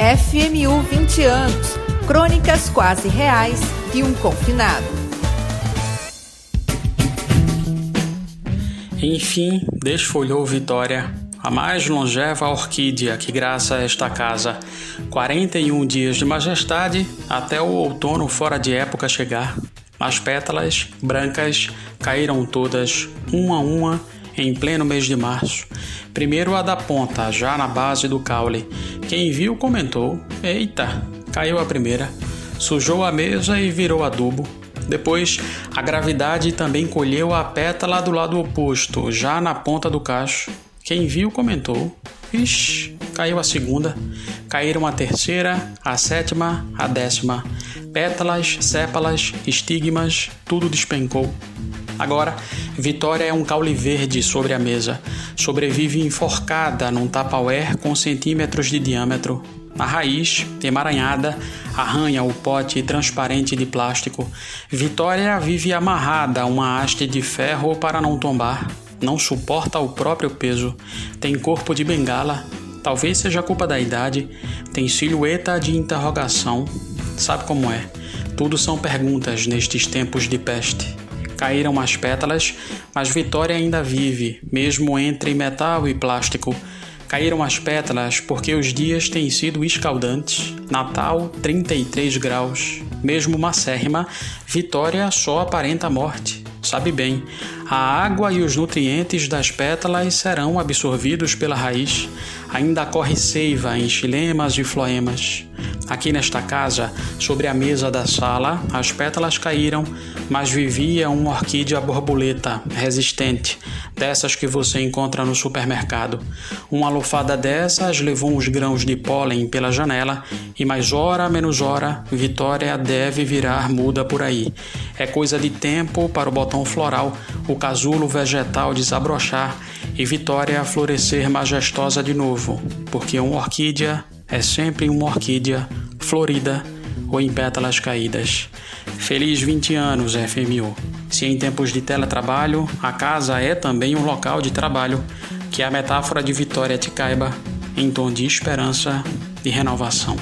FMU 20 anos. Crônicas quase reais de um confinado. Enfim, desfolhou Vitória, a mais longeva orquídea que graça esta casa. 41 dias de majestade até o outono fora de época chegar. As pétalas, brancas, caíram todas, uma a uma, em pleno mês de março. Primeiro a da ponta, já na base do caule. Quem viu comentou: Eita, caiu a primeira. Sujou a mesa e virou adubo. Depois, a gravidade também colheu a pétala do lado oposto, já na ponta do cacho. Quem viu comentou: Ixi, caiu a segunda. Caíram a terceira, a sétima, a décima. Pétalas, sépalas, estigmas, tudo despencou. Agora, Vitória é um caule verde sobre a mesa. Sobrevive enforcada num tapauer com centímetros de diâmetro. A raiz, emaranhada, arranha o pote transparente de plástico. Vitória vive amarrada a uma haste de ferro para não tombar. Não suporta o próprio peso. Tem corpo de bengala. Talvez seja culpa da idade. Tem silhueta de interrogação. Sabe como é? Tudo são perguntas nestes tempos de peste. Caíram as pétalas, mas Vitória ainda vive, mesmo entre metal e plástico. Caíram as pétalas porque os dias têm sido escaldantes. Natal, 33 graus. Mesmo macérrima, Vitória só aparenta a morte. Sabe bem, a água e os nutrientes das pétalas serão absorvidos pela raiz. Ainda corre seiva em xilemas e floemas. Aqui nesta casa, sobre a mesa da sala, as pétalas caíram, mas vivia uma orquídea borboleta resistente, dessas que você encontra no supermercado. Uma lufada dessas levou uns grãos de pólen pela janela e mais hora menos hora, Vitória deve virar muda por aí. É coisa de tempo para o botão floral, o casulo vegetal desabrochar e Vitória florescer majestosa de novo, porque uma orquídea é sempre uma orquídea florida ou em pétalas caídas. Feliz 20 anos, FMU. Se em tempos de teletrabalho, a casa é também um local de trabalho, que a metáfora de vitória te caiba em tom de esperança e renovação.